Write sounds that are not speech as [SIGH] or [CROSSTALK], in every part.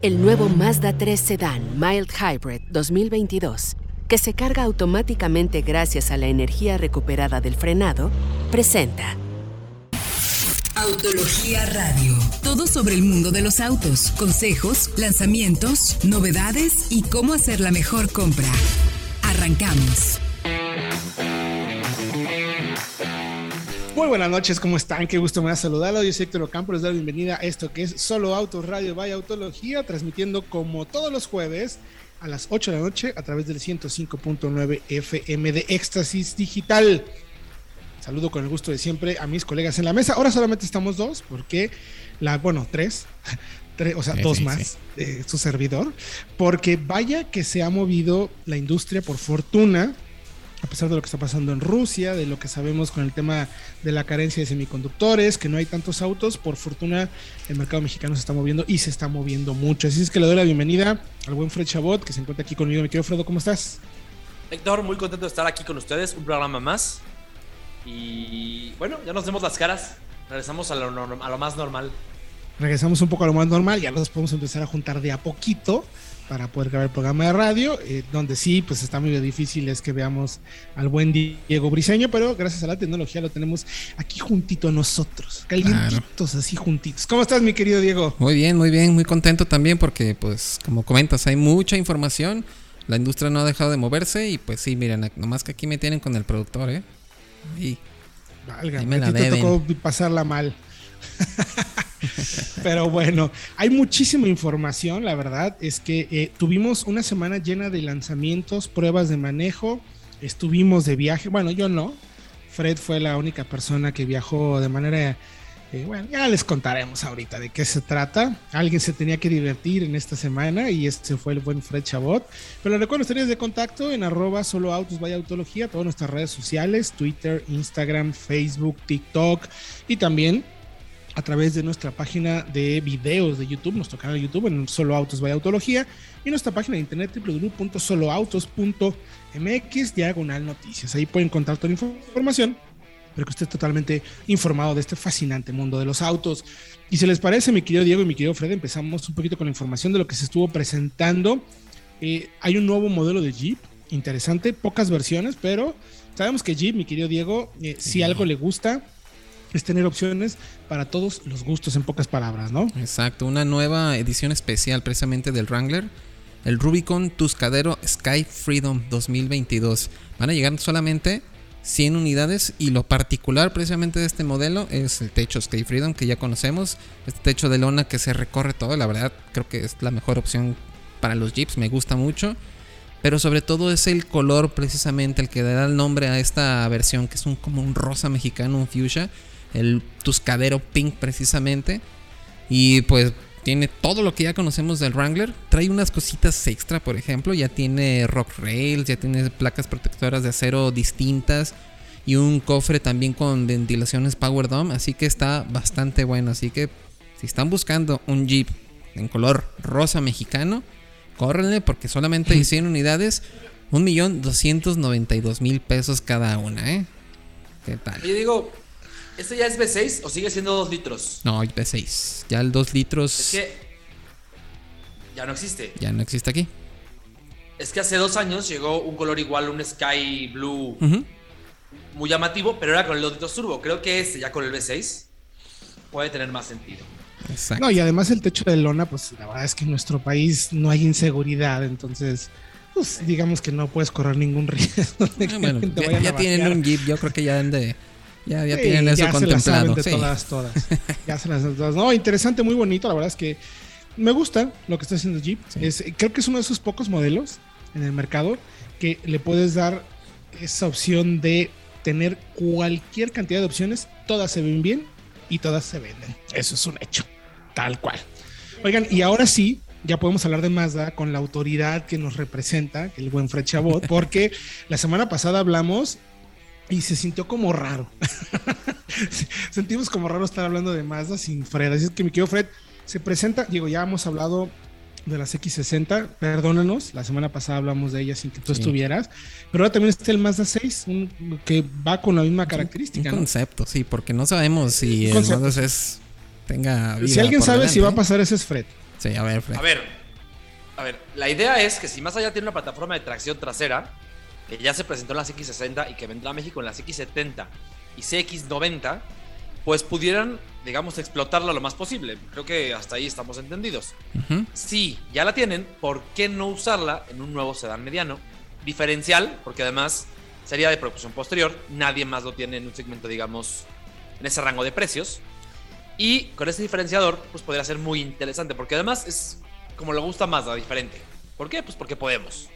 El nuevo Mazda 3 Sedan Mild Hybrid 2022, que se carga automáticamente gracias a la energía recuperada del frenado, presenta Autología Radio. Todo sobre el mundo de los autos, consejos, lanzamientos, novedades y cómo hacer la mejor compra. Arrancamos. Muy buenas noches, ¿cómo están? Qué gusto me da saludarlos. Yo soy Héctor Ocampo, les doy la bienvenida a esto que es Solo Autos Radio Vaya Autología, transmitiendo como todos los jueves a las 8 de la noche a través del 105.9 FM de Éxtasis Digital. Saludo con el gusto de siempre a mis colegas en la mesa. Ahora solamente estamos dos, porque la, bueno, tres, [LAUGHS] tres o sea, dos más de su servidor, porque vaya que se ha movido la industria por fortuna a pesar de lo que está pasando en Rusia, de lo que sabemos con el tema de la carencia de semiconductores, que no hay tantos autos, por fortuna el mercado mexicano se está moviendo y se está moviendo mucho. Así es que le doy la bienvenida al buen Fred Chabot, que se encuentra aquí conmigo. Mi querido Fredo, ¿cómo estás? Héctor, muy contento de estar aquí con ustedes, un programa más. Y bueno, ya nos vemos las caras, regresamos a lo, a lo más normal. Regresamos un poco a lo más normal, ya nos podemos empezar a juntar de a poquito para poder grabar el programa de radio, eh, donde sí, pues está muy difícil es que veamos al buen Diego Briseño, pero gracias a la tecnología lo tenemos aquí juntito nosotros, calientitos, así juntitos. ¿Cómo estás, mi querido Diego? Muy bien, muy bien, muy contento también porque, pues, como comentas, hay mucha información, la industria no ha dejado de moverse y pues sí, miren, nomás que aquí me tienen con el productor, ¿eh? Y, Valga, me la te tocó pasarla mal. [LAUGHS] [LAUGHS] Pero bueno, hay muchísima información, la verdad es que eh, tuvimos una semana llena de lanzamientos, pruebas de manejo, estuvimos de viaje, bueno, yo no, Fred fue la única persona que viajó de manera... Eh, bueno, ya les contaremos ahorita de qué se trata. Alguien se tenía que divertir en esta semana y este fue el buen Fred Chabot. Pero recuerdo ustedes de contacto en arroba solo autos vaya autología, todas nuestras redes sociales, Twitter, Instagram, Facebook, TikTok y también a través de nuestra página de videos de YouTube, nuestro canal de YouTube en Solo Autos by Autología y nuestra página de internet www.soloautos.mx diagonal noticias. Ahí pueden encontrar toda la información pero que esté totalmente informado de este fascinante mundo de los autos. Y si les parece, mi querido Diego y mi querido Fred, empezamos un poquito con la información de lo que se estuvo presentando. Eh, hay un nuevo modelo de Jeep, interesante, pocas versiones, pero sabemos que Jeep, mi querido Diego, eh, si algo le gusta, es tener opciones para todos los gustos, en pocas palabras, ¿no? Exacto, una nueva edición especial precisamente del Wrangler, el Rubicon Tuscadero Sky Freedom 2022. Van a llegar solamente 100 unidades y lo particular precisamente de este modelo es el techo Sky Freedom que ya conocemos, este techo de lona que se recorre todo, la verdad creo que es la mejor opción para los Jeeps, me gusta mucho. Pero sobre todo es el color precisamente el que da el nombre a esta versión que es un como un rosa mexicano, un fuchsia el Tuscadero Pink precisamente. Y pues tiene todo lo que ya conocemos del Wrangler. Trae unas cositas extra, por ejemplo. Ya tiene rock rails, ya tiene placas protectoras de acero distintas. Y un cofre también con ventilaciones Power Dome. Así que está bastante bueno. Así que si están buscando un Jeep en color rosa mexicano, córrenle porque solamente hay 100 unidades. 1.292.000 pesos cada una, ¿eh? ¿Qué tal? Yo digo, ¿Este ya es V6 o sigue siendo 2 litros? No, V6. Ya el 2 litros. Es que. Ya no existe. Ya no existe aquí. Es que hace dos años llegó un color igual, un Sky Blue. Muy llamativo, pero era con el 2 litros turbo. Creo que este, ya con el V6, puede tener más sentido. Exacto. No, y además el techo de lona, pues la verdad es que en nuestro país no hay inseguridad, entonces. Pues digamos que no puedes correr ningún riesgo de ah, bueno, ya, tienen un Jeep, yo creo que ya han de ya, ya tienen eso contemplado. todas, todas. ya se las todas. No, interesante, muy bonito. La verdad es que me gusta lo que está haciendo Jeep. Es, creo que es uno de esos pocos modelos en el mercado que le puedes dar esa opción de tener cualquier cantidad de opciones. Todas se ven bien y todas se venden. Eso es un hecho. Tal cual. Oigan, y ahora sí, ya podemos hablar de Mazda con la autoridad que nos representa, el buen Fred Chabot, [LAUGHS] porque la semana pasada hablamos y se sintió como raro. [LAUGHS] Sentimos como raro estar hablando de Mazda sin Fred. Así es que mi querido Fred se presenta. Digo, ya hemos hablado de las X60, perdónanos, la semana pasada hablamos de ella sin que tú estuvieras, pero ahora también está el Mazda 6, que va con la misma característica. Un concepto, sí, porque no sabemos si el Mazda 6 tenga Si alguien sabe si va a pasar, ese es Fred. Sí, a ver, Fred. A ver, a ver, la idea es que si más allá tiene una plataforma de tracción trasera, que ya se presentó en las X60 y que vendrá a México en las X70 y CX90, pues pudieran, digamos, explotarla lo más posible. Creo que hasta ahí estamos entendidos. Ujú. Si ya la tienen, ¿por qué no usarla en un nuevo sedán mediano? Diferencial, porque además sería de propulsión posterior, nadie más lo tiene en un segmento, digamos, en ese rango de precios. Y con ese diferenciador, pues podría ser muy interesante, porque además es como le gusta más, diferente. ¿Por qué? Pues porque podemos.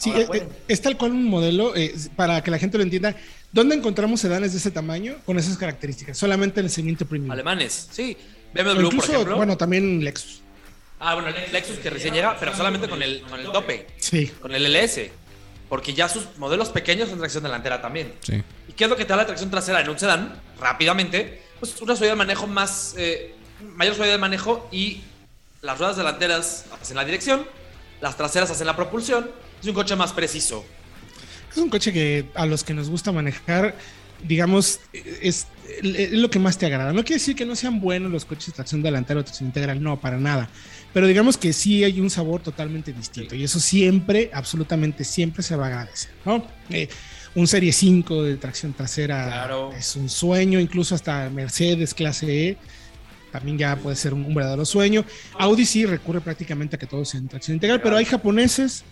Sí, eh, eh, es tal cual un modelo, eh, para que la gente lo entienda. ¿Dónde encontramos sedanes de ese tamaño con esas características? Solamente en el segmento premium. Alemanes, sí. BMW, por incluso, ejemplo. bueno, también Lexus. ah, bueno, Lexus que recién llega, pero solamente con el, con el tope, Sí. con el LS. Porque ya sus modelos pequeños son tracción delantera también. Sí. ¿Y qué es lo que te da la tracción trasera en un sedán? Rápidamente, pues una suavidad de manejo más, eh, mayor suavidad de manejo y las ruedas delanteras hacen la dirección, las traseras hacen la propulsión. Es un coche más preciso. Es un coche que a los que nos gusta manejar, digamos, es, es lo que más te agrada. No quiere decir que no sean buenos los coches de tracción delantera o tracción integral, no, para nada. Pero digamos que sí hay un sabor totalmente distinto y eso siempre, absolutamente siempre se va a agradecer, ¿no? Eh, un Serie 5 de tracción trasera Claro. es un sueño, incluso hasta Mercedes clase E también ya puede ser un, un verdadero sueño. Audi sí recurre prácticamente a que todo sea en tracción integral, pero hay japoneses,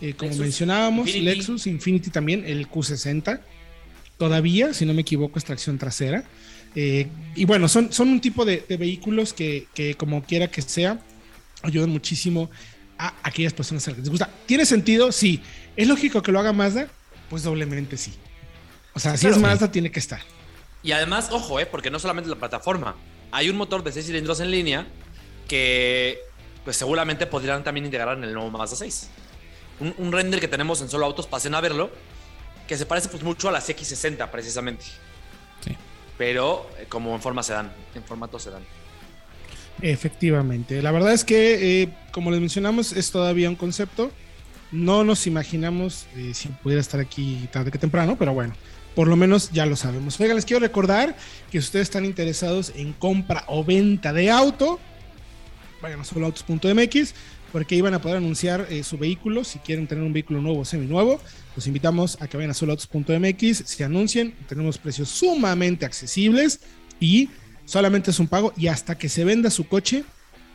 eh, como Lexus, mencionábamos. Lexus, Infinity también, el Q60, todavía, si no me equivoco, es tracción trasera. Eh, y bueno, son, son un tipo de, de vehículos que, que, como quiera que sea, ayudan muchísimo a aquellas personas a las que les gusta. ¿Tiene sentido? Sí. ¿Es lógico que lo haga Mazda? Pues doblemente sí. O sea, si Claro. es Mazda, tiene que estar. Y además, ojo, eh, porque no solamente la plataforma. Hay un motor de 6 cilindros en línea que pues seguramente podrían también integrar en el nuevo Mazda 6. Un, un render que tenemos en solo autos, pasen a verlo, que se parece pues mucho a la X60 precisamente. Sí. Pero eh, como en forma sedán, en formato sedán. Efectivamente. La verdad es que, eh, como les mencionamos, es todavía un concepto. No nos imaginamos eh, si pudiera estar aquí tarde que temprano, pero bueno, por lo menos ya lo sabemos. Oigan, les quiero recordar que si ustedes están interesados en compra o venta de auto, vayan a soloautos.mx porque van a poder anunciar eh, su vehículo. Si quieren tener un vehículo nuevo o seminuevo, los invitamos a que vayan a soloautos.mx, se anuncien. Tenemos precios sumamente accesibles y solamente es un pago y hasta que se venda su coche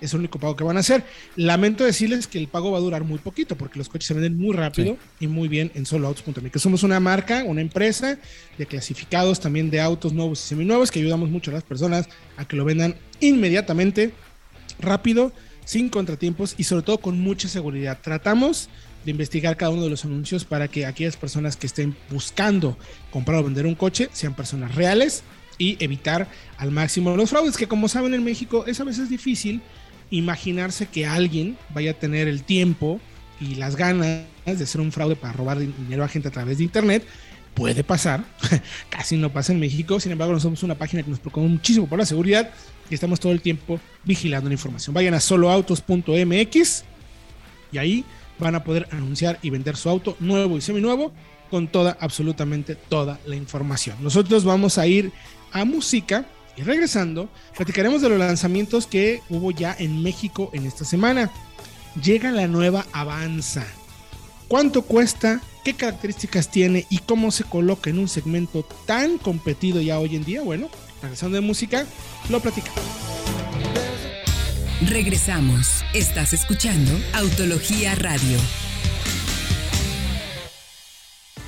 es el único pago que van a hacer. Lamento decirles que el pago va a durar muy poquito porque los coches se venden muy rápido y muy bien en soloautos.mx. Somos una marca, una empresa de clasificados también de autos nuevos y seminuevos que ayudamos mucho a las personas a que lo vendan inmediatamente, rápido, sin contratiempos y sobre todo con mucha seguridad. Tratamos de investigar cada uno de los anuncios para que aquellas personas que estén buscando comprar o vender un coche sean personas reales y evitar al máximo los fraudes, que como saben en México es a veces difícil imaginarse que alguien vaya a tener el tiempo y las ganas de hacer un fraude para robar dinero a gente a través de internet. Puede pasar, [LAUGHS] casi no pasa en México, sin embargo, nosotros somos una página que nos preocupa muchísimo por la seguridad y estamos todo el tiempo vigilando la información. Vayan a soloautos.mx y ahí van a poder anunciar y vender su auto nuevo y seminuevo con toda, absolutamente toda la información. Nosotros vamos a ir a música y regresando, platicaremos de los lanzamientos que hubo ya en México en esta semana. Llega la nueva Avanza. ¿Cuánto cuesta? ¿Qué características tiene? ¿Y cómo se coloca en un segmento tan competido ya hoy en día? Bueno, regresando de música, lo platicamos. Regresamos. Estás escuchando Autología Radio.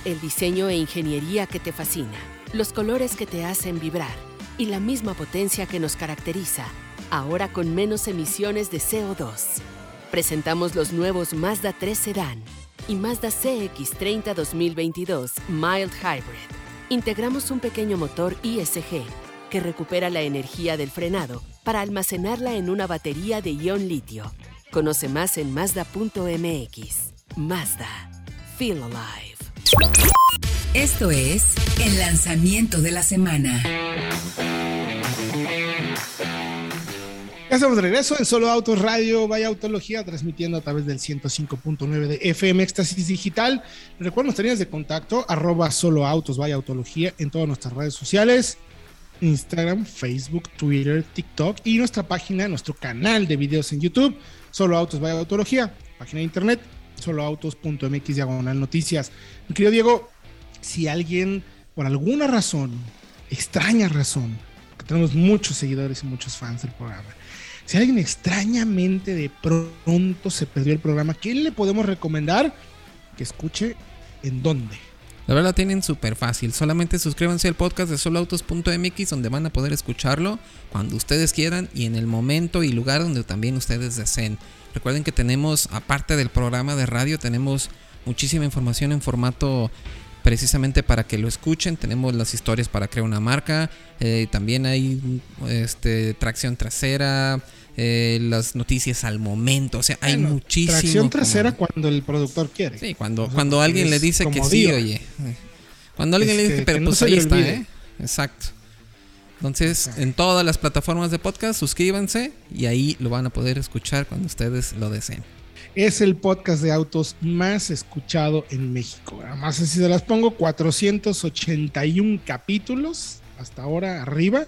El diseño e ingeniería que te fascina, los colores que te hacen vibrar y la misma potencia que nos caracteriza, ahora con menos emisiones de CO2. Presentamos los nuevos Mazda 3 Sedan y Mazda CX30 2022 Mild Hybrid. Integramos un pequeño motor ISG que recupera la energía del frenado para almacenarla en una batería de ion litio. Conoce más en Mazda.mx. Mazda. Feel alive. Esto es el lanzamiento de la semana. Estamos de regreso en Solo Autos Radio, Vaya Autología, transmitiendo a través del 105.9 de FM Éxtasis Digital. Recuerden nuestras líneas de contacto, arroba Solo Autos, Vaya Autología, en todas nuestras redes sociales. Instagram, Facebook, Twitter, TikTok y nuestra página, nuestro canal de videos en YouTube, Solo Autos Vaya Autología, página de internet, soloautos.mx diagonal noticias. Mi querido Diego, si alguien, por alguna razón, extraña razón, porque tenemos muchos seguidores y muchos fans del programa, si alguien extrañamente de pronto se perdió el programa, ¿qué le podemos recomendar que escuche en dónde? La verdad la tienen súper fácil. Solamente suscríbanse al podcast de soloautos.mx donde van a poder escucharlo cuando ustedes quieran y en el momento y lugar donde también ustedes deseen. Recuerden que tenemos, aparte del programa de radio, tenemos muchísima información en formato precisamente para que lo escuchen. Tenemos las historias para crear una marca. eh, también hay este, tracción trasera. eh, las noticias al momento. O sea, hay Bueno, muchísimo. Tracción como- trasera cuando el productor quiere. Sí, cuando, O sea, cuando alguien le dice que como sí, oye. Cuando alguien le Este, dice, que pero no pues ahí está. ¿eh? Exacto. Entonces, en todas las plataformas de podcast, suscríbanse y ahí lo van a poder escuchar cuando ustedes lo deseen. Es el podcast de autos más escuchado en México. Además, así se las pongo, 481 capítulos hasta ahora arriba,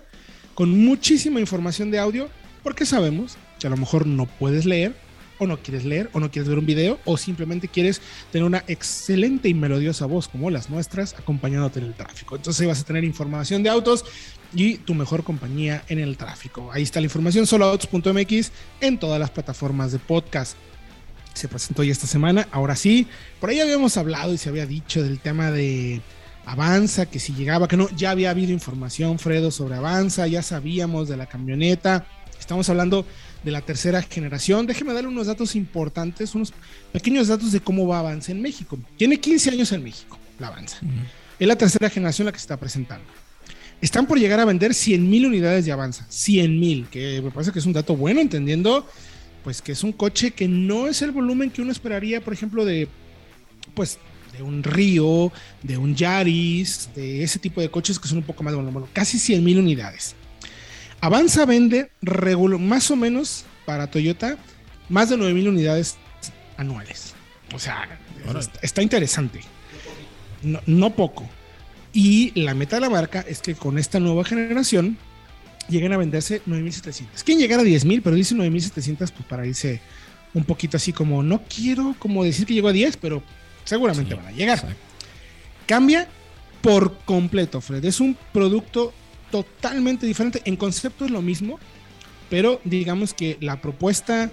con muchísima información de audio, porque sabemos que a lo mejor no puedes leer, o no quieres leer, o no quieres ver un video, o simplemente quieres tener una excelente y melodiosa voz como las nuestras, acompañándote en el tráfico. Entonces vas a tener información de autos y tu mejor compañía en el tráfico. Ahí está la información, soloautos.mx en todas las plataformas de podcast se presentó ya esta semana. Ahora sí, por ahí habíamos hablado y se había dicho del tema de Avanza, que si llegaba, que no, ya había habido información, Fredo, sobre Avanza, ya sabíamos de la camioneta. Estamos hablando de la tercera generación. Déjeme darle unos datos importantes, unos pequeños datos de cómo va Avanza en México. Tiene 15 años en México, la Avanza. Es la tercera generación la que se está presentando. Están por llegar a vender 100 mil unidades de Avanza. 100 mil, que me parece que es un dato bueno, entendiendo pues que es un coche que no es el volumen que uno esperaría, por ejemplo, de pues de un Río, de un Yaris, de ese tipo de coches que son un poco más de volumen, bueno, casi 100 mil unidades. Avanza vende más o menos para Toyota más de 9 mil unidades anuales. O sea, está, está interesante. No, no poco. Y la meta de la marca es que con esta nueva generación lleguen a venderse 9.700. Quieren llegar a 10.000, pero dice 9.700 pues para irse un poquito así como, no quiero como decir que llegó a 10, pero seguramente Sí, van a llegar. exacto. Cambia por completo, Fred. Es un producto totalmente diferente. En concepto es lo mismo, pero digamos que la propuesta,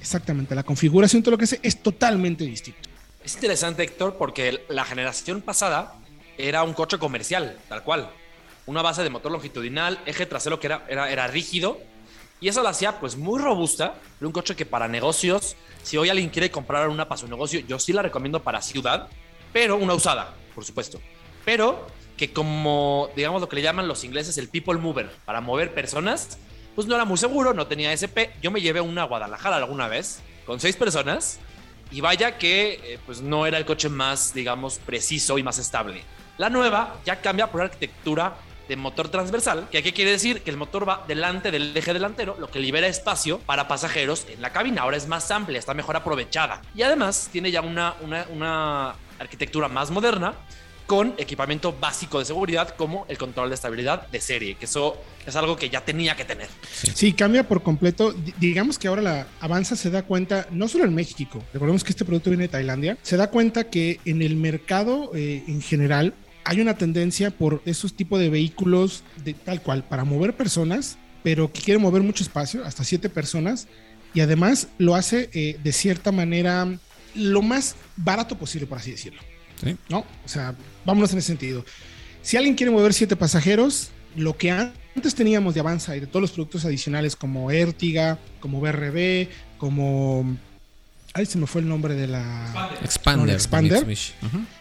exactamente, la configuración, todo lo que sé, es totalmente distinto. Es interesante, Héctor, porque la generación pasada era un coche comercial, tal cual. Una base de motor longitudinal, eje trasero que era, era, era rígido. Y eso la hacía pues muy robusta. Un coche que para negocios, si hoy alguien quiere comprar una para su negocio, yo sí la recomiendo para ciudad, pero una usada, por supuesto. Pero que como, digamos, lo que le llaman los ingleses el people mover, para mover personas, pues no era muy seguro, no tenía SP. Yo me llevé una a Guadalajara alguna vez, con seis personas, y vaya que eh, pues no era el coche más, digamos, preciso y más estable. La nueva ya cambia por arquitectura de motor transversal, que aquí quiere decir que el motor va delante del eje delantero, lo que libera espacio para pasajeros en la cabina. Ahora es más amplia, está mejor aprovechada. Y además tiene ya una, una, arquitectura más moderna con equipamiento básico de seguridad como el control de estabilidad de serie, que eso es algo que ya tenía que tener. Sí, cambia por completo. Digamos que ahora la Avanza se da cuenta, no solo en México, recordemos que este producto viene de Tailandia, se da cuenta que en el mercado eh, en general hay una tendencia por esos tipos de vehículos de tal cual, para mover personas, pero que quieren mover mucho espacio, hasta siete personas, y además lo hace eh, de cierta manera lo más barato posible, por así decirlo. Sí. ¿no? O sea, vámonos en ese sentido. Si alguien quiere mover siete pasajeros, lo que antes teníamos de Avanza y de todos los productos adicionales como Ertiga, como BRB, como... Ay, se me fue el nombre de la... Expander. Con Expander.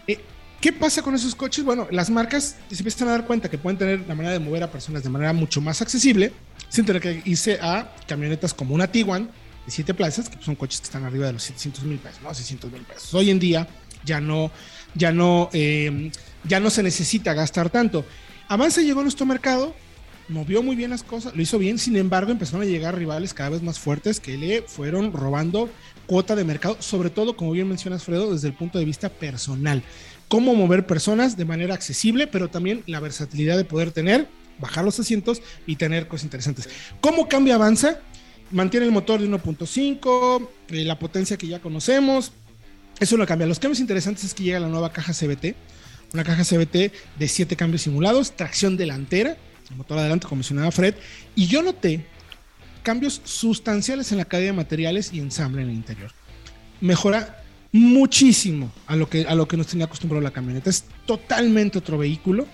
Eh, ¿Qué pasa con esos coches? Bueno, las marcas se empiezan a dar cuenta que pueden tener la manera de mover a personas de manera mucho más accesible, sin tener que irse a camionetas como una Tiguan de 7 plazas, que son coches que están arriba de los 700 mil pesos, ¿no? 600 mil pesos. Hoy en día ya no, ya no, eh, ya no se necesita gastar tanto. Avanza llegó a nuestro mercado, movió muy bien las cosas, lo hizo bien, sin embargo empezaron a llegar rivales cada vez más fuertes que le fueron robando cuota de mercado, sobre todo, como bien mencionas Fredo, desde el punto de vista personal. Cómo mover personas de manera accesible, pero también la versatilidad de poder tener bajar los asientos y tener cosas interesantes. ¿Cómo cambia Avanza? Mantiene el motor de 1.5, eh, la potencia que ya conocemos. Eso lo cambia. Los cambios interesantes es que llega la nueva caja CBT, una caja CBT de 7 cambios simulados, tracción delantera, el motor adelante, como mencionaba Fred. Y yo noté cambios sustanciales en la cadena de materiales y ensamble en el interior. Mejora muchísimo a lo que, a lo que nos tenía acostumbrado la camioneta. Es totalmente otro vehículo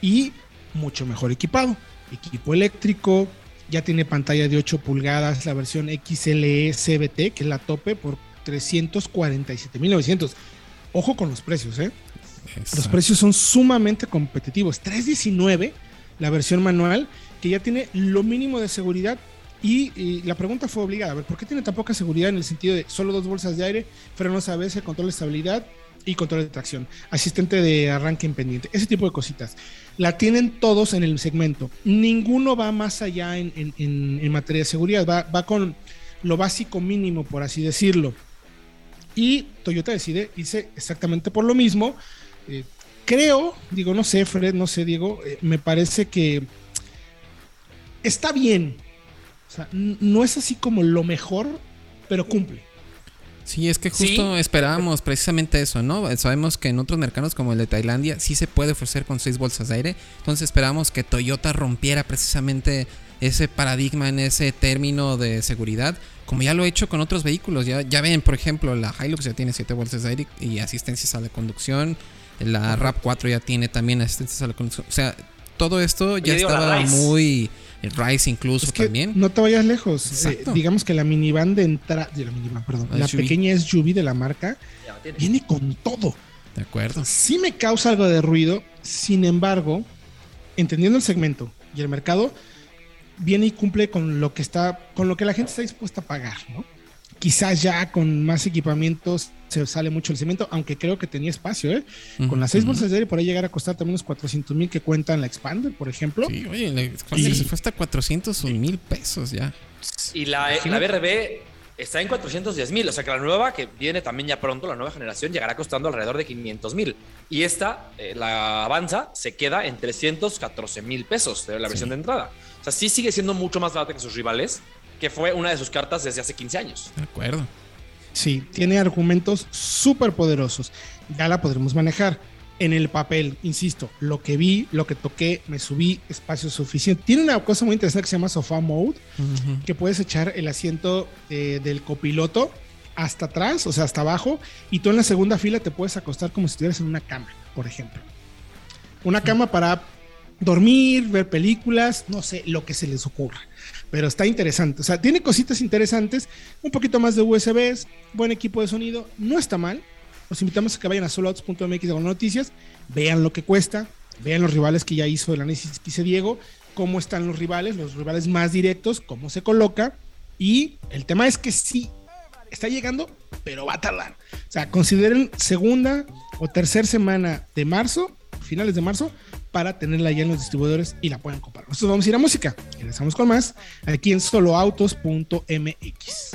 y mucho mejor equipado. Equipo eléctrico, ya tiene pantalla de 8 pulgadas, la versión XLE CBT, que es la tope, por 347.900. Ojo con los precios, ¿eh? Los precios son sumamente competitivos. 319, la versión manual, que ya tiene lo mínimo de seguridad. Y, la pregunta fue obligada, a ver, ¿por qué tiene tan poca seguridad en el sentido de solo dos bolsas de aire, frenos ABS, control de estabilidad y control de tracción, asistente de arranque independiente, ese tipo de cositas. La tienen todos en el segmento. Ninguno va más allá en, materia de seguridad, va, va, con lo básico mínimo, por así decirlo. Y Toyota decide irse exactamente por lo mismo. Eh, creo, digo, no sé, Fred, no sé, Diego, eh, me parece que está bien. O sea, no es así como lo mejor, pero cumple. Sí, es que justo esperábamos precisamente eso, ¿no? Sabemos que en otros mercados como el de Tailandia sí se puede ofrecer con seis bolsas de aire. Entonces esperábamos que Toyota rompiera precisamente ese paradigma en ese término de seguridad, como ya lo he hecho con otros vehículos. Ya, ya ven, por ejemplo, la Hilux ya tiene siete bolsas de aire y asistencias a la conducción. La RAP4 ya tiene también asistencias a la conducción. O sea, todo esto ya estaba muy el Rise incluso también. No te vayas lejos. Eh, digamos que la minivan de entrada, la minivan, perdón, la, pequeña SUV de la marca viene con todo. De acuerdo. Sí me causa algo de ruido, sin embargo, entendiendo el segmento y el mercado, viene y cumple con lo que está, con lo que la gente está dispuesta a pagar, ¿no? Quizás ya con más equipamientos se sale mucho el cemento, aunque creo que tenía espacio, ¿eh? Con las seis bolsas de aire por ahí llegar a costar también unos 400 mil que cuentan la Expander, por ejemplo. Sí, oye, la Expander se fue hasta 400 mil pesos ya. Y la, la BRB está en 410 mil, o sea que la nueva que viene también ya pronto, la nueva generación, llegará costando alrededor de 500 mil. Y esta, eh, la Avanza, se queda en 314 mil pesos de la versión de entrada. O sea, sí sigue siendo mucho más barata que sus rivales, que fue una de sus cartas desde hace 15 años. De acuerdo. Sí, tiene argumentos súper poderosos. Ya la podremos manejar. En el papel, insisto, lo que vi, lo que toqué, me subí, espacio suficiente. Tiene una cosa muy interesante que se llama Sofá Mode, que puedes echar el asiento eh, del copiloto hasta atrás, o sea, hasta abajo, y tú en la segunda fila te puedes acostar como si estuvieras en una cama, por ejemplo. Una cama para dormir, ver películas, no sé, lo que se les ocurra pero está interesante. O sea, tiene cositas interesantes, un poquito más de USBs, buen equipo de sonido, no está mal. Los invitamos a que vayan a soloautos.mx con noticias, vean lo que cuesta, vean los rivales que ya hizo el análisis que hice Diego, cómo están los rivales, los rivales más directos, cómo se coloca. Y el tema es que sí, está llegando, pero va a tardar. O sea, consideren segunda o tercera semana de marzo, finales de marzo, para tenerla ya en los distribuidores y la puedan comprar. Nosotros vamos a ir a música y regresamos con más aquí en soloautos.mx.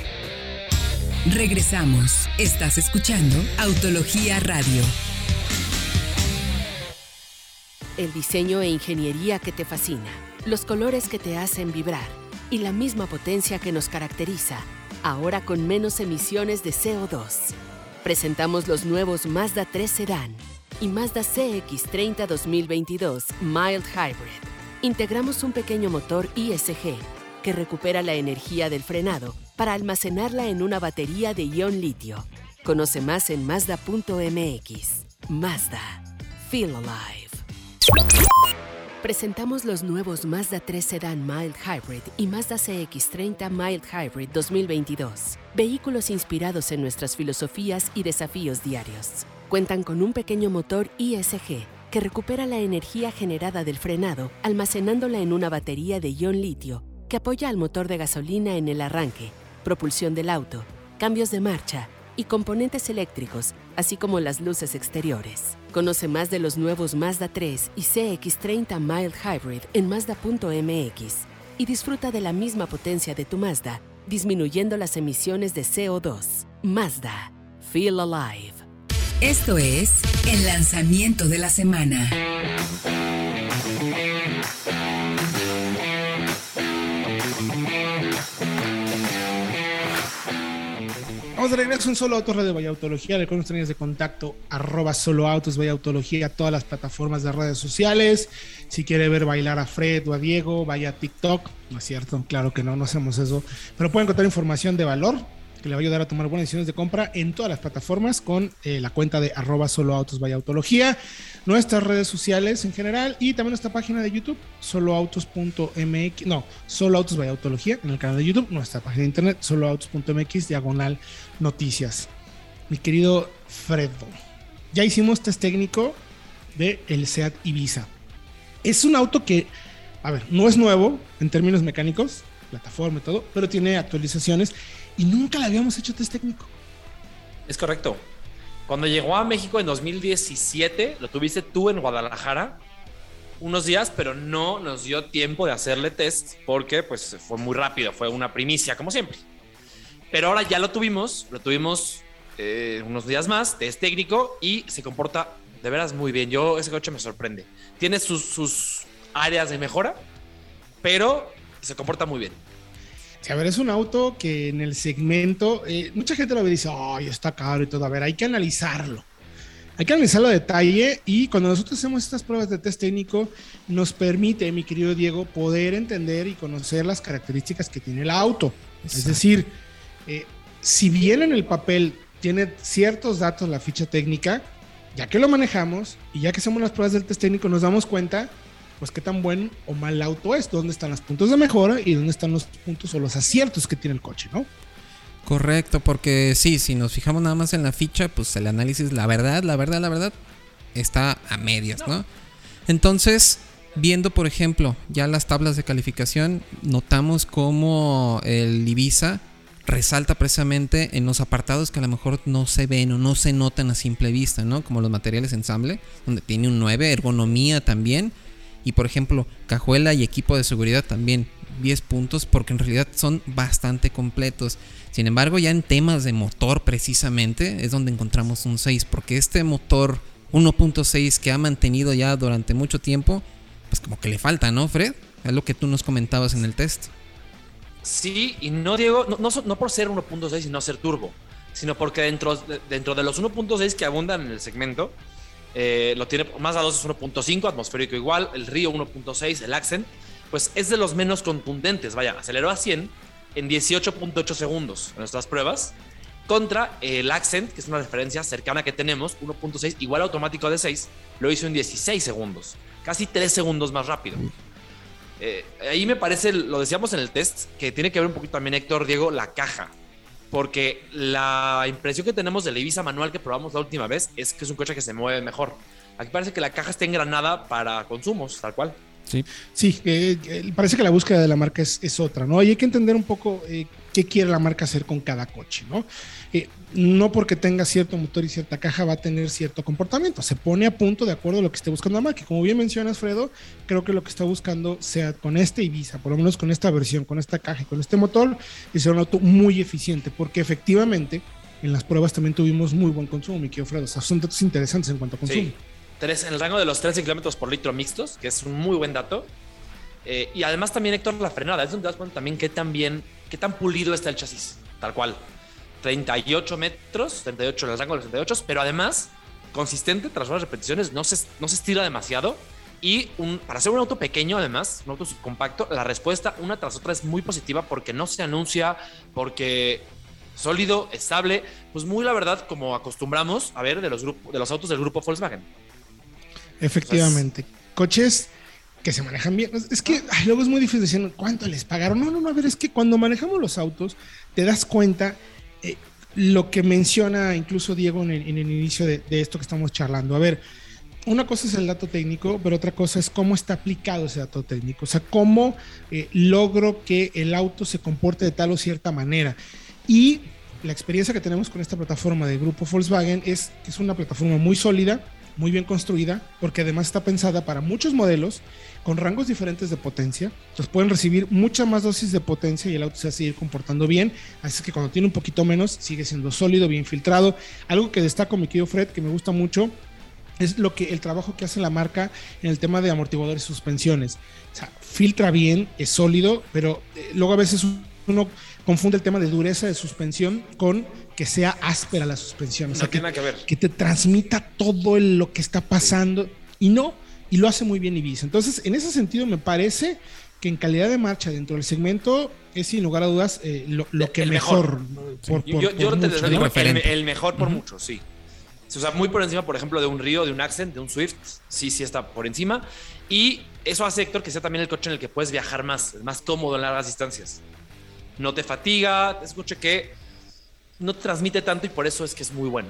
Regresamos. Estás escuchando Autología Radio. El diseño e ingeniería que te fascina, los colores que te hacen vibrar y la misma potencia que nos caracteriza, ahora con menos emisiones de CO2. Presentamos los nuevos Mazda 3 Sedan y Mazda CX30 2022 Mild Hybrid. Integramos un pequeño motor ISG que recupera la energía del frenado para almacenarla en una batería de ion litio. Conoce más en Mazda.mx. Mazda. Feel alive. Presentamos los nuevos Mazda 3 Sedan Mild Hybrid y Mazda CX30 Mild Hybrid 2022. Vehículos inspirados en nuestras filosofías y desafíos diarios. Cuentan con un pequeño motor ISG que recupera la energía generada del frenado almacenándola en una batería de ion litio que apoya al motor de gasolina en el arranque, propulsión del auto, cambios de marcha y componentes eléctricos, así como las luces exteriores. Conoce más de los nuevos Mazda 3 y CX30 Mild Hybrid en Mazda.mx y disfruta de la misma potencia de tu Mazda, disminuyendo las emisiones de CO2. Mazda. Feel alive. Esto es el lanzamiento de la semana. Vamos de regreso un Solo Autos Radio Vaya Autología. Recuerden nuestras líneas de contacto arroba Solo Autos Vaya Autología, todas las plataformas de redes sociales. Si quiere ver bailar a Fred o a Diego, vaya a TikTok. No es cierto, claro que no, no hacemos eso. Pero pueden encontrar información de valor que le va a ayudar a tomar buenas decisiones de compra en todas las plataformas con eh, la cuenta de arroba solo autos nuestras redes sociales en general y también nuestra página de YouTube, soloautos.mx, no, solo autos en el canal de YouTube, nuestra página de internet, soloautos.mx, diagonal noticias. Mi querido Fredo, ya hicimos test técnico de el Seat Ibiza. Es un auto que, a ver, no es nuevo en términos mecánicos, plataforma y todo, pero tiene actualizaciones y nunca le habíamos hecho test técnico. Es correcto. Cuando llegó a México en 2017, lo tuviste tú en Guadalajara unos días, pero no nos dio tiempo de hacerle test porque pues fue muy rápido, fue una primicia como siempre. Pero ahora ya lo tuvimos, lo tuvimos eh, unos días más, test técnico y se comporta de veras muy bien. Yo ese coche me sorprende. Tiene sus, sus áreas de mejora, pero se comporta muy bien. Sí, a ver, es un auto que en el segmento, eh, mucha gente lo ve y dice, ay, está caro y todo. A ver, hay que analizarlo. Hay que analizarlo a detalle y cuando nosotros hacemos estas pruebas de test técnico, nos permite, mi querido Diego, poder entender y conocer las características que tiene el auto. Es decir, eh, si bien en el papel tiene ciertos datos la ficha técnica, ya que lo manejamos y ya que hacemos las pruebas del test técnico, nos damos cuenta pues qué tan buen o mal auto es, dónde están los puntos de mejora y dónde están los puntos o los aciertos que tiene el coche, ¿no? Correcto, porque sí, si nos fijamos nada más en la ficha, pues el análisis, la verdad, la verdad, la verdad, está a medias, ¿no? Entonces, viendo por ejemplo ya las tablas de calificación, notamos cómo el Ibiza resalta precisamente en los apartados que a lo mejor no se ven o no se notan a simple vista, ¿no? Como los materiales ensamble, donde tiene un 9, ergonomía también y por ejemplo, cajuela y equipo de seguridad también 10 puntos porque en realidad son bastante completos. Sin embargo, ya en temas de motor precisamente es donde encontramos un 6 porque este motor 1.6 que ha mantenido ya durante mucho tiempo, pues como que le falta, ¿no, Fred? Es lo que tú nos comentabas en el test. Sí, y no, Diego, no, no, por ser 1.6 y no ser turbo, sino porque dentro, dentro de los 1.6 que abundan en el segmento, eh, lo tiene Mazda 2 es 1.5, atmosférico igual, el Río 1.6, el Accent, pues es de los menos contundentes. Vaya, aceleró a 100 en 18.8 segundos en nuestras pruebas, contra el Accent, que es una referencia cercana que tenemos, 1.6, igual automático de 6, lo hizo en 16 segundos, casi 3 segundos más rápido. Eh, ahí me parece, lo decíamos en el test, que tiene que ver un poquito también, Héctor, Diego, la caja porque la impresión que tenemos del Ibiza manual que probamos la última vez es que es un coche que se mueve mejor. Aquí parece que la caja está engranada para consumos, tal cual. Sí, sí eh, parece que la búsqueda de la marca es, otra, ¿no? Y hay que entender un poco eh, qué quiere la marca hacer con cada coche, ¿no? Eh, no porque tenga cierto motor y cierta caja va a tener cierto comportamiento, se pone a punto de acuerdo a lo que esté buscando la marca. Como bien mencionas, Fredo, creo que lo que está buscando sea con este Ibiza, por lo menos con esta versión, con esta caja y con este motor, y sea un auto muy eficiente, porque efectivamente en las pruebas también tuvimos muy buen consumo, mi querido Fredo. O sea, son datos interesantes en cuanto a consumo. Sí en el rango de los 13 kilómetros por litro mixtos, que es un muy buen dato. Eh, y además también, Héctor, la frenada. Es donde das cuenta también qué tan bien, qué tan pulido está el chasis. Tal cual. 38 metros, 38 en el rango de los 38, pero además consistente tras unas repeticiones, no se, no se estira demasiado. Y un, para ser un auto pequeño, además, un auto subcompacto, la respuesta una tras otra es muy positiva porque no se anuncia, porque sólido, estable, pues muy la verdad como acostumbramos a ver de los, de los autos del grupo Volkswagen. Efectivamente. Coches que se manejan bien. Es que luego es muy difícil decir cuánto les pagaron. No, no, no, a ver, es que cuando manejamos los autos te das cuenta eh, lo que menciona incluso Diego en el, inicio de, esto que estamos charlando. A ver, una cosa es el dato técnico, pero otra cosa es cómo está aplicado ese dato técnico. O sea, cómo eh, logro que el auto se comporte de tal o cierta manera. Y la experiencia que tenemos con esta plataforma de grupo Volkswagen es que es una plataforma muy sólida, muy bien construida, porque además está pensada para muchos modelos con rangos diferentes de potencia. Entonces pueden recibir mucha más dosis de potencia y el auto se va a seguir comportando bien. Así que cuando tiene un poquito menos, sigue siendo sólido, bien filtrado. Algo que destaco, mi querido Fred, que me gusta mucho, es lo que el trabajo que hace la marca en el tema de amortiguadores y suspensiones. O sea, filtra bien, es sólido, pero eh, luego a veces uno confunde el tema de dureza de suspensión con que sea áspera la suspensión. O sea, No tiene nada que ver. que te transmita todo el- lo que está pasando. Y no, y lo hace muy bien Ibiza. Entonces, en ese sentido, me parece que en calidad de marcha dentro del segmento es sin lugar a dudas eh, lo, lo que El mejor. mejor. por- Yo, por- yo, por yo te mucho, digo ¿no? el, el mejor por mucho, sí. O sea, muy por encima, por ejemplo, de un Río, de un Accent, de un Swift, sí, sí está por encima. Y eso hace, Héctor, que sea también el coche en el que puedes viajar más, más cómodo en largas distancias. No te fatiga, es un coche que no te transmite tanto y por eso es que es muy bueno.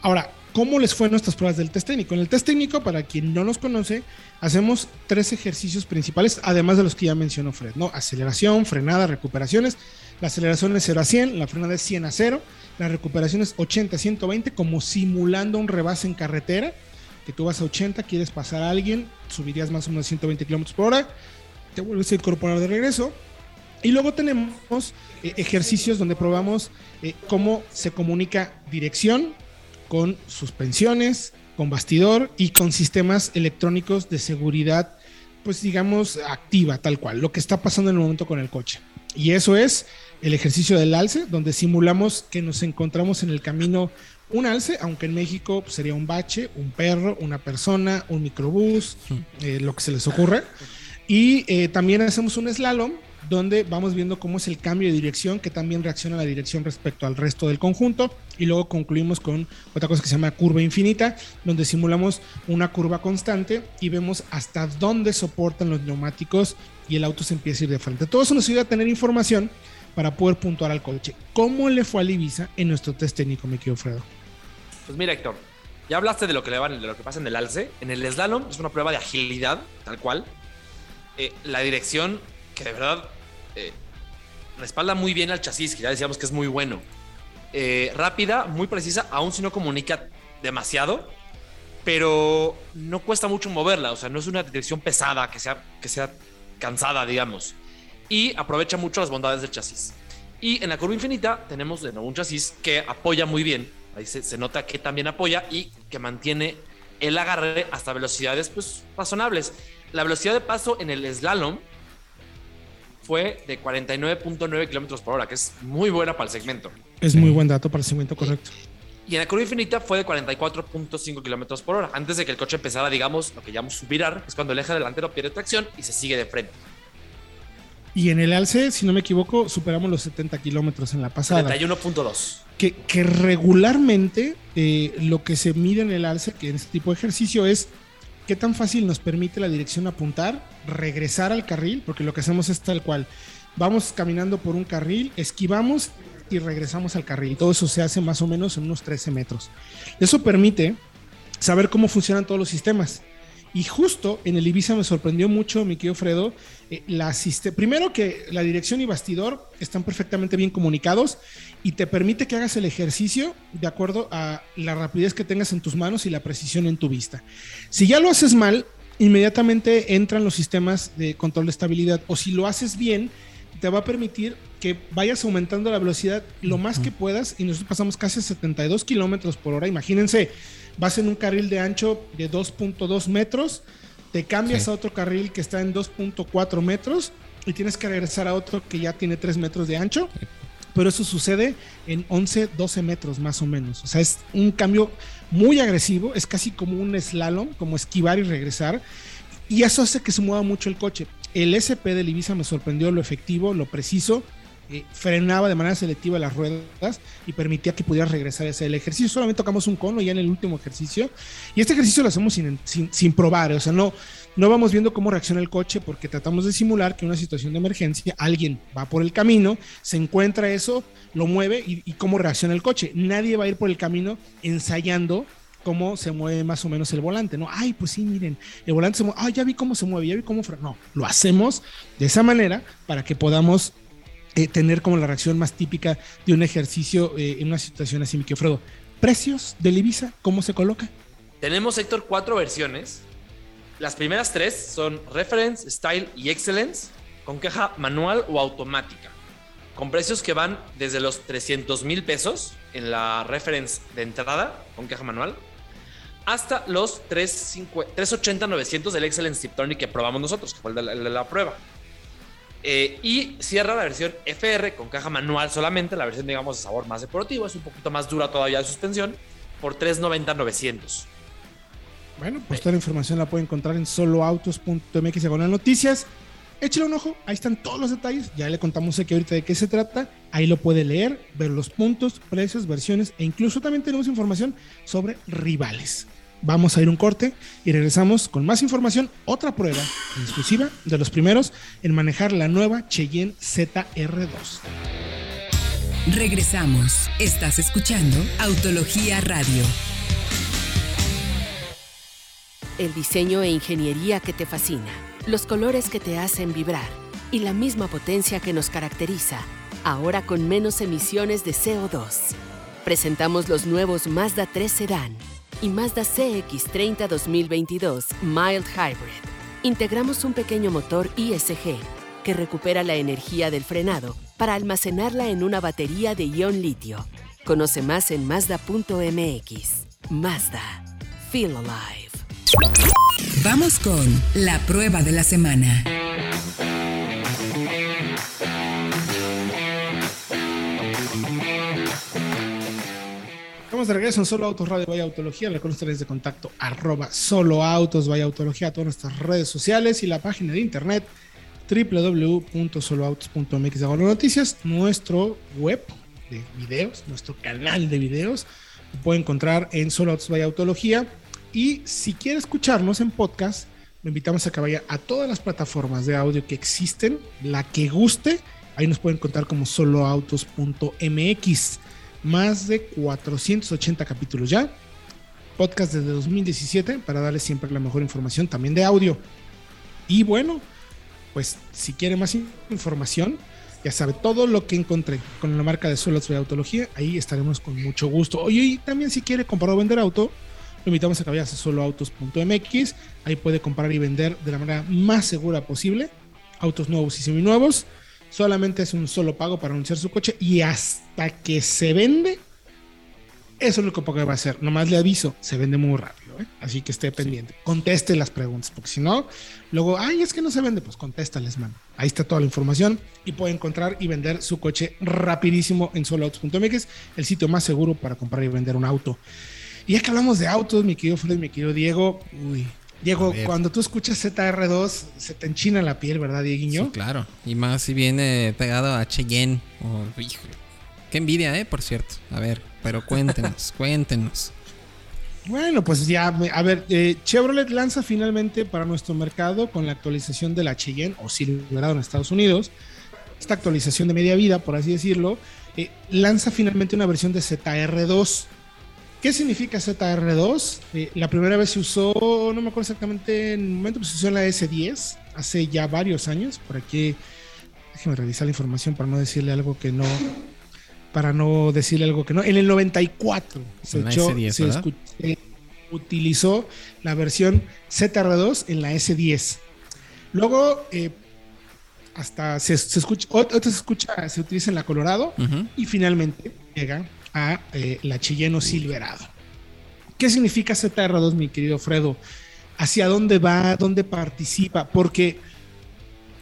Ahora, ¿cómo les fue nuestras pruebas del test técnico? En el test técnico, para quien no nos conoce, hacemos tres ejercicios principales, además de los que ya mencionó Fred, ¿no? Aceleración, frenada, recuperaciones. La aceleración es 0 a 100, la frenada es 100 a 0, la recuperación es 80 a 120, como simulando un rebase en carretera, que tú vas a 80, quieres pasar a alguien, subirías más o menos 120 kilómetros por hora, te vuelves a incorporar de regreso. Y luego tenemos eh, ejercicios donde probamos eh, cómo se comunica dirección, con suspensiones, con bastidor y con sistemas electrónicos de seguridad, pues digamos, activa, tal cual, lo que está pasando en el momento con el coche. Y eso es el ejercicio del alce, donde simulamos que nos encontramos en el camino un alce, aunque en México pues, sería un bache, un perro, una persona, un microbús, eh, lo que se les ocurra. Y eh, también hacemos un slalom donde vamos viendo cómo es el cambio de dirección, que también reacciona la dirección respecto al resto del conjunto. Y luego concluimos con otra cosa que se llama curva infinita, donde simulamos una curva constante y vemos hasta dónde soportan los neumáticos y el auto se empieza a ir de frente. Todo eso nos ayuda a tener información para poder puntuar al coche. ¿Cómo le fue al Ibiza en nuestro test técnico, me querido Fredo? Pues mira, Héctor, ya hablaste de lo que le van, de lo que pasa en el alce. En el slalom es una prueba de agilidad, tal cual. Eh, la dirección, que de verdad eh, respalda muy bien al chasis, que ya decíamos que es muy bueno. Eh, rápida, muy precisa, aún si no comunica demasiado, pero no cuesta mucho moverla. O sea, no es una dirección pesada, que sea, que sea cansada, digamos. Y aprovecha mucho las bondades del chasis. Y en la curva infinita tenemos de nuevo un chasis que apoya muy bien. Ahí se, se nota que también apoya y que mantiene el agarre hasta velocidades pues razonables. La velocidad de paso en el slalom fue de 49.9 kilómetros por hora, que es muy buena para el segmento. Es muy buen dato para el segmento correcto. Y en la curva infinita fue de 44.5 kilómetros por hora. Antes de que el coche empezara, digamos, lo que llamamos subirar, es cuando el eje delantero pierde tracción y se sigue de frente. Y en el alce, si no me equivoco, superamos los 70 kilómetros en la pasada. 31.2. que, que regularmente eh, lo que se mide en el alce, que en este tipo de ejercicio es qué tan fácil nos permite la dirección apuntar, regresar al carril, porque lo que hacemos es tal cual. Vamos caminando por un carril, esquivamos y regresamos al carril. Todo eso se hace más o menos en unos 13 metros. Eso permite saber cómo funcionan todos los sistemas. Y justo en el Ibiza me sorprendió mucho, mi querido Fredo, eh, la asiste primero que la dirección y bastidor están perfectamente bien comunicados y te permite que hagas el ejercicio de acuerdo a la rapidez que tengas en tus manos y la precisión en tu vista. Si ya lo haces mal, inmediatamente entran los sistemas de control de estabilidad o si lo haces bien, te va a permitir que vayas aumentando la velocidad lo más que puedas y nosotros pasamos casi a 72 kilómetros por hora. Imagínense, vas en un carril de ancho de 2.2 metros, te cambias Sí. a otro carril que está en 2.4 metros y tienes que regresar a otro que ya tiene 3 metros de ancho. Pero eso sucede en 11, 12 metros más o menos. O sea, es un cambio muy agresivo, es casi como un slalom, como esquivar y regresar. Y eso hace que se mueva mucho el coche. El SP del Ibiza me sorprendió lo efectivo, lo preciso. Eh, frenaba de manera selectiva las ruedas y permitía que pudieras regresar a ese el ejercicio. Solamente tocamos un cono ya en el último ejercicio. Y este ejercicio lo hacemos sin, sin, probar. O sea, no, no vamos viendo cómo reacciona el coche porque tratamos de simular que en una situación de emergencia alguien va por el camino, se encuentra eso, lo mueve y, cómo reacciona el coche. Nadie va a ir por el camino ensayando cómo se mueve más o menos el volante, ¿no? Ay, pues sí, miren, el volante se mueve, ah, ya vi cómo se mueve, ya vi cómo... fre-". No, lo hacemos de esa manera para que podamos eh, tener como la reacción más típica de un ejercicio eh, en una situación así, mi Fredo. ¿Precios del Ibiza? ¿Cómo se coloca? Tenemos, Héctor, cuatro versiones. Las primeras tres son Reference, Style y Excellence, con queja manual o automática, con precios que van desde los 300 mil pesos en la Reference de entrada, con queja manual, hasta los 380-900 del Excellence Tiptronic que probamos nosotros, que fue el de la, el de la prueba. Eh, y cierra la versión FR con caja manual solamente, la versión, digamos, de sabor más deportivo, es un poquito más dura todavía de suspensión, por 390-900. Bueno, pues toda la información la puede encontrar en soloautos.mx las noticias. Échale un ojo, ahí están todos los detalles. Ya le contamos aquí ahorita de qué se trata. Ahí lo puede leer, ver los puntos, precios, versiones e incluso también tenemos información sobre rivales. Vamos a ir un corte y regresamos con más información. Otra prueba exclusiva de los primeros en manejar la nueva Cheyenne ZR2. Regresamos. Estás escuchando Autología Radio. El diseño e ingeniería que te fascina, los colores que te hacen vibrar y la misma potencia que nos caracteriza, ahora con menos emisiones de CO2. Presentamos los nuevos Mazda 3 Sedan y Mazda CX30 2022 Mild Hybrid. Integramos un pequeño motor ISG que recupera la energía del frenado para almacenarla en una batería de ion litio. Conoce más en Mazda.mx. Mazda. Feel alive. Vamos con la prueba de la semana. Estamos de regreso en Solo Autos Radio Vaya Autología. Recuerden ustedes de contacto arroba Solo Autos Vaya Autología, todas nuestras redes sociales y la página de internet www.soloautos.mx noticias, nuestro web de videos, nuestro canal de videos, lo puede encontrar en Solo Autos Vaya Autología. Y si quiere escucharnos en podcast, lo invitamos a que vaya a todas las plataformas de audio que existen, la que guste. Ahí nos pueden encontrar como soloautos.mx. Más de 480 capítulos ya. Podcast desde 2017 para darles siempre la mejor información también de audio. Y bueno, pues si quiere más información, ya sabe todo lo que encontré con la marca de Soloautos de Autología. Ahí estaremos con mucho gusto. Oye, y también si quiere comprar o vender auto, lo invitamos a que vaya a soloautos.mx. Ahí puede comprar y vender de la manera más segura posible autos nuevos y seminuevos. Solamente es un solo pago para anunciar su coche y hasta que se vende, eso es lo que va a hacer. Nomás le aviso, se vende muy rápido. ¿eh? Así que esté pendiente. Conteste las preguntas, porque si no, luego, ay, es que no se vende, pues contéstales, mano. Ahí está toda la información y puede encontrar y vender su coche rapidísimo en soloautos.mx, el sitio más seguro para comprar y vender un auto. Y ya que hablamos de autos, mi querido Fred, mi querido Diego, uy, Diego, cuando tú escuchas ZR2, se te enchina la piel, ¿verdad, Dieguiño? Sí, claro. Y más si viene pegado a Cheyenne. Oh, Qué envidia, ¿eh? Por cierto. A ver, pero cuéntenos, [LAUGHS] cuéntenos. Bueno, pues ya, a ver, eh, Chevrolet lanza finalmente para nuestro mercado con la actualización de la Cheyenne o Silverado en Estados Unidos. Esta actualización de media vida, por así decirlo, eh, lanza finalmente una versión de ZR2 ¿Qué significa ZR2? Eh, la primera vez se usó, no me acuerdo exactamente en el momento, pues se usó en la S10, hace ya varios años. Por aquí, déjeme revisar la información para no decirle algo que no, para no decirle algo que no. En el 94 se, echó, se utilizó la versión ZR2 en la S10. Luego, eh, hasta se, escucha, otra se escucha, se utiliza en la Colorado y finalmente llega a eh, la Chilleno Silverado. ¿Qué significa ZR2, mi querido Fredo? ¿Hacia dónde va? ¿Dónde participa? Porque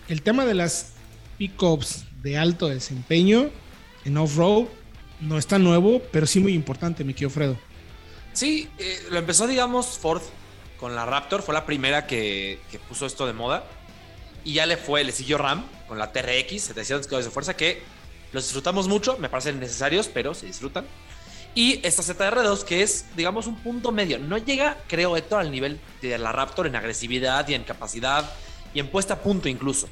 el tema de las pickups de alto desempeño en off-road no es tan nuevo, pero sí muy importante, mi querido Fredo. Sí, eh, lo empezó, digamos, Ford con la Raptor, fue la primera que, puso esto de moda. Y ya le fue, le siguió Ram con la TRX, 700 caballos de fuerza, que los disfrutamos mucho, me parecen necesarios, pero se disfrutan. Y esta ZR2, que es, digamos, un punto medio. No llega, creo, Héctor, al nivel de la Raptor en agresividad y en capacidad y en puesta a punto incluso.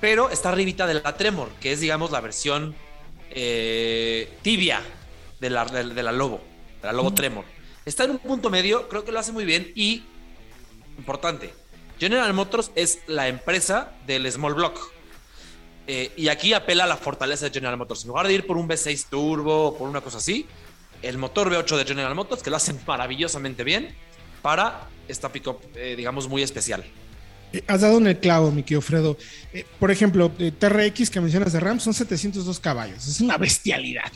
Pero está arribita de la Tremor, que es, digamos, la versión eh, tibia de la, de, la Lobo, de la Lobo Tremor. Está en un punto medio, creo que lo hace muy bien y, importante, General Motors es la empresa del Small Block. Eh, y aquí apela a la fortaleza de General Motors. En lugar de ir por un V6 Turbo o por una cosa así, el motor V8 de General Motors, que lo hacen maravillosamente bien para esta pickup, eh, digamos, muy especial. Eh, has dado en el clavo, mi querido Fredo. por ejemplo, TRX que mencionas de RAM son 702 caballos. Es una bestialidad.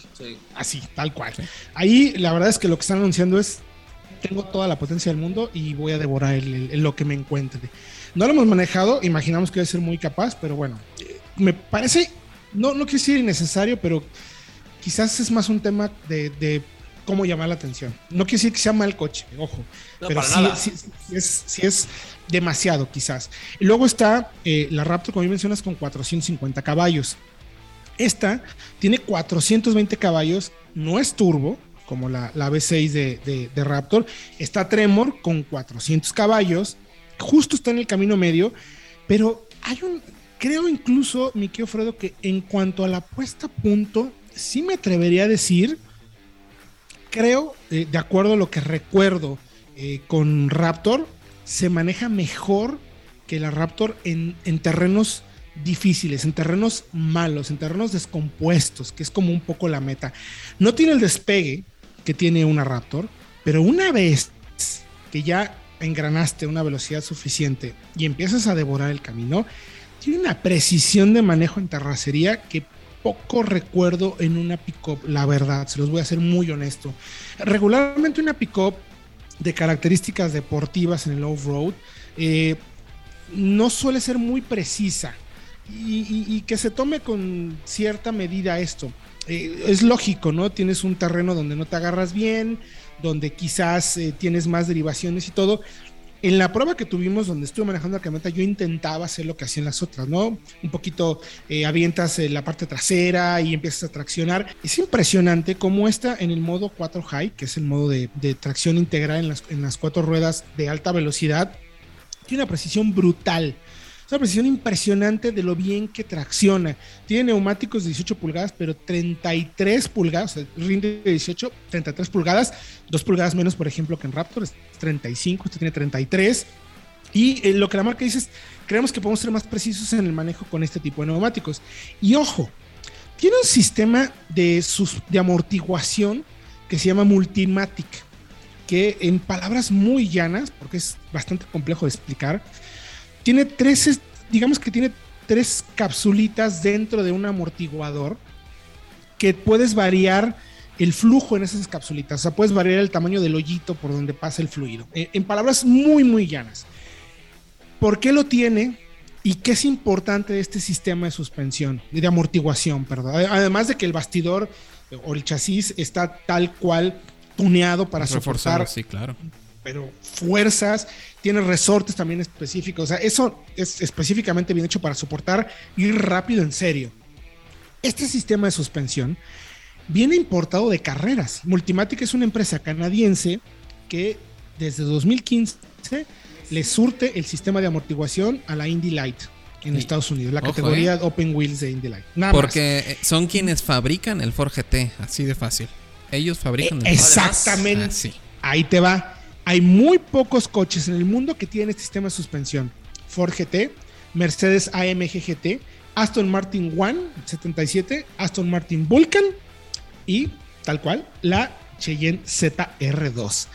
Así, tal cual. Ahí la verdad es que lo que están anunciando es, tengo toda la potencia del mundo y voy a devorar lo que me encuentre. No lo hemos manejado, imaginamos que debe ser muy capaz, pero bueno, me parece, no, no quiero decir innecesario, pero quizás es más un tema de, cómo llamar la atención. No quiero decir que sea mal coche, ojo, pero sí, es, es, demasiado quizás. Y luego está eh, la Raptor, como mencionas, con 450 caballos. Esta tiene 420 caballos, no es turbo, como la, la V6 de, de, Raptor. Está Tremor con 400 caballos, justo está en el camino medio, pero hay un, creo incluso, mi querido Fredo, que en cuanto a la puesta a punto, sí me atrevería a decir, creo, eh, de acuerdo a lo que recuerdo eh, con Raptor, se maneja mejor que la Raptor en, en terrenos difíciles, en terrenos malos, en terrenos descompuestos, que es como un poco la meta. No tiene el despegue que tiene una Raptor, pero una vez que ya engranaste una velocidad suficiente y empiezas a devorar el camino, tiene una precisión de manejo en terracería que poco recuerdo en una pickup, la verdad, se los voy a ser muy honesto. Regularmente una pickup de características deportivas en el off-road eh, no suele ser muy precisa y, que se tome con cierta medida esto. Eh, es lógico, ¿no? Tienes un terreno donde no te agarras bien, donde quizás eh, tienes más derivaciones y todo. En la prueba que tuvimos donde estuve manejando la camioneta, yo intentaba hacer lo que hacían las otras, ¿no? Un poquito eh, avientas la parte trasera y empiezas a traccionar. Es impresionante cómo está en el modo 4 High, que es el modo de, tracción integral en las, en las cuatro ruedas de alta velocidad, tiene una precisión brutal. Es una precisión impresionante de lo bien que tracciona. Tiene neumáticos de 18 pulgadas, pero 33 pulgadas, rinde de 18, 33 pulgadas, 2 pulgadas menos, por ejemplo, que en Raptor, es 35, este tiene 33. Y eh, lo que la marca dice es, creemos que podemos ser más precisos en el manejo con este tipo de neumáticos. Y ojo, tiene un sistema de, de amortiguación que se llama Multimatic, que en palabras muy llanas, porque es bastante complejo de explicar, tiene tres, digamos que tiene tres capsulitas dentro de un amortiguador que puedes variar el flujo en esas capsulitas. O sea, puedes variar el tamaño del hoyito por donde pasa el fluido. Eh, en, palabras muy, muy llanas. ¿Por qué lo tiene? ¿Y qué es importante de este sistema de suspensión, de amortiguación, perdón? Además de que el bastidor o el chasis está tal cual tuneado para soportar sí, claro pero fuerzas, tiene resortes también específicos. O sea, eso es específicamente bien hecho para soportar ir rápido en serio. Este sistema de suspensión viene importado de carreras. Multimatic es una empresa canadiense que desde 2015 le surte el sistema de amortiguación a la Indy Light en Estados Unidos, la categoría eh. Open Wheels de Indy Light. Porque son quienes fabrican el Ford GT, así de fácil. Ellos fabrican el Exactamente. Ah, Ahí te va. Hay muy pocos coches en el mundo que tienen este sistema de suspensión. Ford GT, Mercedes AMG GT, Aston Martin One 77, Aston Martin Vulcan y tal cual la Cheyenne ZR2.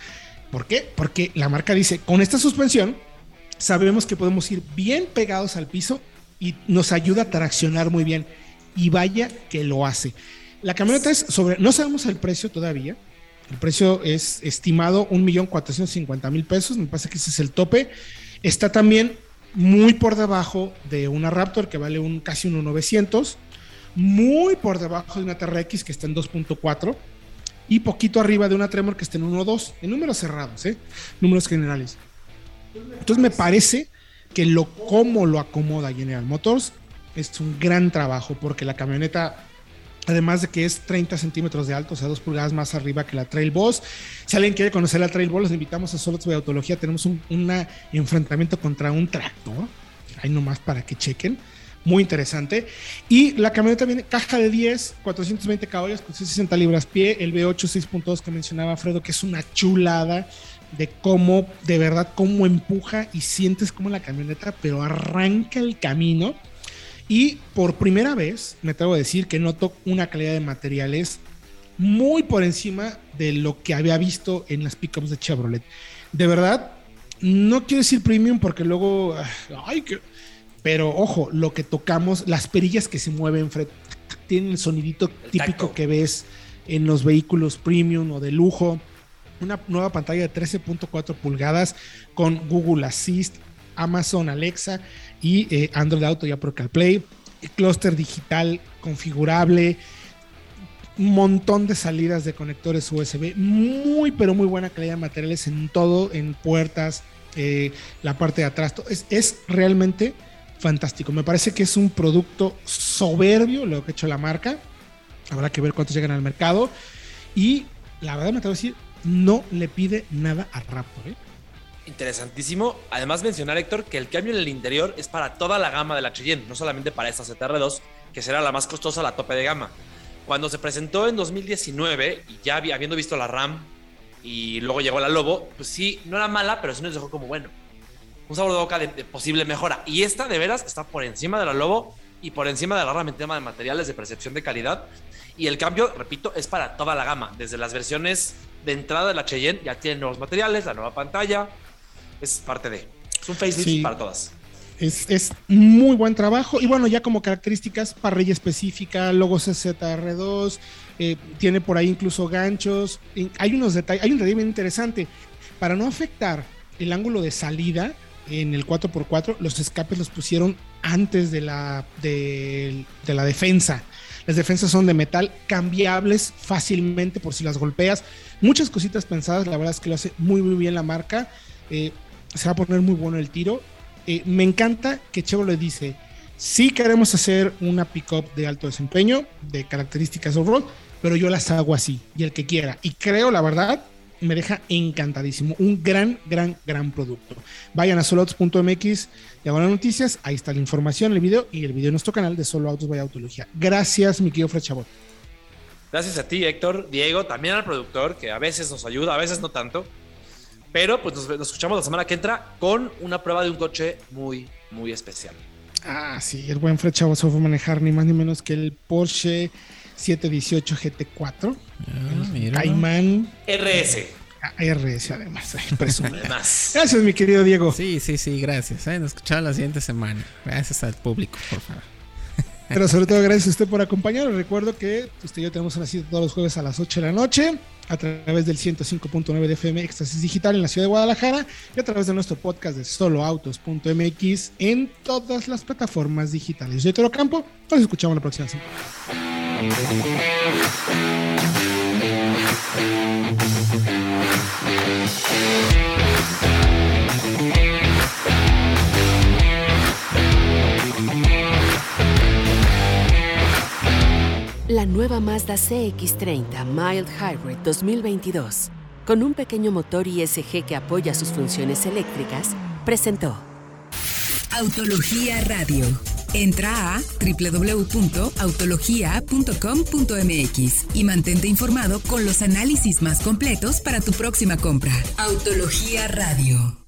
¿Por qué? Porque la marca dice, con esta suspensión sabemos que podemos ir bien pegados al piso y nos ayuda a traccionar muy bien. Y vaya que lo hace. La camioneta es sobre, no sabemos el precio todavía, el precio es estimado 1.450.000 pesos, me parece que ese es el tope. Está también muy por debajo de una Raptor que vale un, casi 1.900, muy por debajo de una TRX que está en 2.4 y poquito arriba de una Tremor que está en 1.2, en números cerrados, ¿eh? números generales. Entonces me parece que lo cómo lo acomoda General Motors es un gran trabajo porque la camioneta Además de que es 30 centímetros de alto, o sea, dos pulgadas más arriba que la Trail Boss. Si alguien quiere conocer la Trail Boss, los invitamos a Solots de Autología. Tenemos un enfrentamiento contra un tractor. Ahí nomás para que chequen. Muy interesante. Y la camioneta viene caja de 10, 420 caballos con 60 libras pie. El V8 6.2 que mencionaba Fredo, que es una chulada de cómo, de verdad, cómo empuja y sientes como la camioneta, pero arranca el camino y por primera vez, me atrevo a decir que noto una calidad de materiales muy por encima de lo que había visto en las pickups de Chevrolet. De verdad, no quiero decir premium porque luego, ay, que, pero ojo, lo que tocamos, las perillas que se mueven, Fred, tienen el sonidito típico que ves en los vehículos premium o de lujo. Una nueva pantalla de 13.4 pulgadas con Google Assist, Amazon Alexa y eh, Android Auto ya por CarPlay. clúster digital configurable, un montón de salidas de conectores USB, muy pero muy buena calidad de materiales en todo, en puertas, eh, la parte de atrás, es, es realmente fantástico. Me parece que es un producto soberbio lo que ha hecho la marca. Habrá que ver cuántos llegan al mercado. Y la verdad me tengo que decir, no le pide nada a Raptor. ¿eh? Interesantísimo. Además mencionar, Héctor, que el cambio en el interior es para toda la gama de la Cheyenne, no solamente para esta CTR2, que será la más costosa, la tope de gama. Cuando se presentó en 2019, y ya habiendo visto la RAM y luego llegó la Lobo, pues sí, no era mala, pero sí nos dejó como bueno. Un sabor de boca de, posible mejora. Y esta de veras está por encima de la Lobo y por encima de la RAM en tema de materiales, de percepción de calidad. Y el cambio, repito, es para toda la gama. Desde las versiones de entrada de la Cheyenne ya tienen nuevos materiales, la nueva pantalla. Es parte de. Es un facelift para todas. Es, muy buen trabajo. Y bueno, ya como características, parrilla específica, logo CZR2, eh, tiene por ahí incluso ganchos. Hay unos detalles, hay un detalle bien interesante. Para no afectar el ángulo de salida en el 4x4, los escapes los pusieron antes de la, de, de la defensa. Las defensas son de metal, cambiables fácilmente por si las golpeas. Muchas cositas pensadas, la verdad es que lo hace muy, muy bien la marca. Eh, se va a poner muy bueno el tiro. Eh, me encanta que Chevrolet dice, sí queremos hacer una pickup de alto desempeño, de características off-road, pero yo las hago así, y el que quiera. Y creo, la verdad, me deja encantadísimo. Un gran, gran, gran producto. Vayan a soloautos.mx, diagonal noticias, ahí está la información, el video y el video de nuestro canal de Solo Autos Vaya Autología. Gracias, mi querido Fred Chabot. Gracias a ti, Héctor, Diego, también al productor, que a veces nos ayuda, a veces no tanto. Pero pues nos, escuchamos la semana que entra con una prueba de un coche muy, muy especial. Ah, sí, el buen Fred Chabot se fue a manejar ni más ni menos que el Porsche 718 GT4. Ah, Caimán. RS. Ah, RS además, [LAUGHS] además. Gracias, mi querido Diego. Sí, sí, sí, gracias. ¿eh? Nos escuchamos la siguiente semana. Gracias al público, por favor. [LAUGHS] Pero sobre todo gracias a usted por acompañarnos. Recuerdo que usted y yo tenemos una cita todos los jueves a las 8 de la noche a través del 105.9 de FM Éxtasis Digital en la ciudad de Guadalajara y a través de nuestro podcast de soloautos.mx en todas las plataformas digitales. Yo soy Toro Campo, nos escuchamos la próxima semana. La nueva Mazda CX30 Mild Hybrid 2022, con un pequeño motor ISG que apoya sus funciones eléctricas, presentó Autología Radio. Entra a www.autologia.com.mx y mantente informado con los análisis más completos para tu próxima compra. Autología Radio.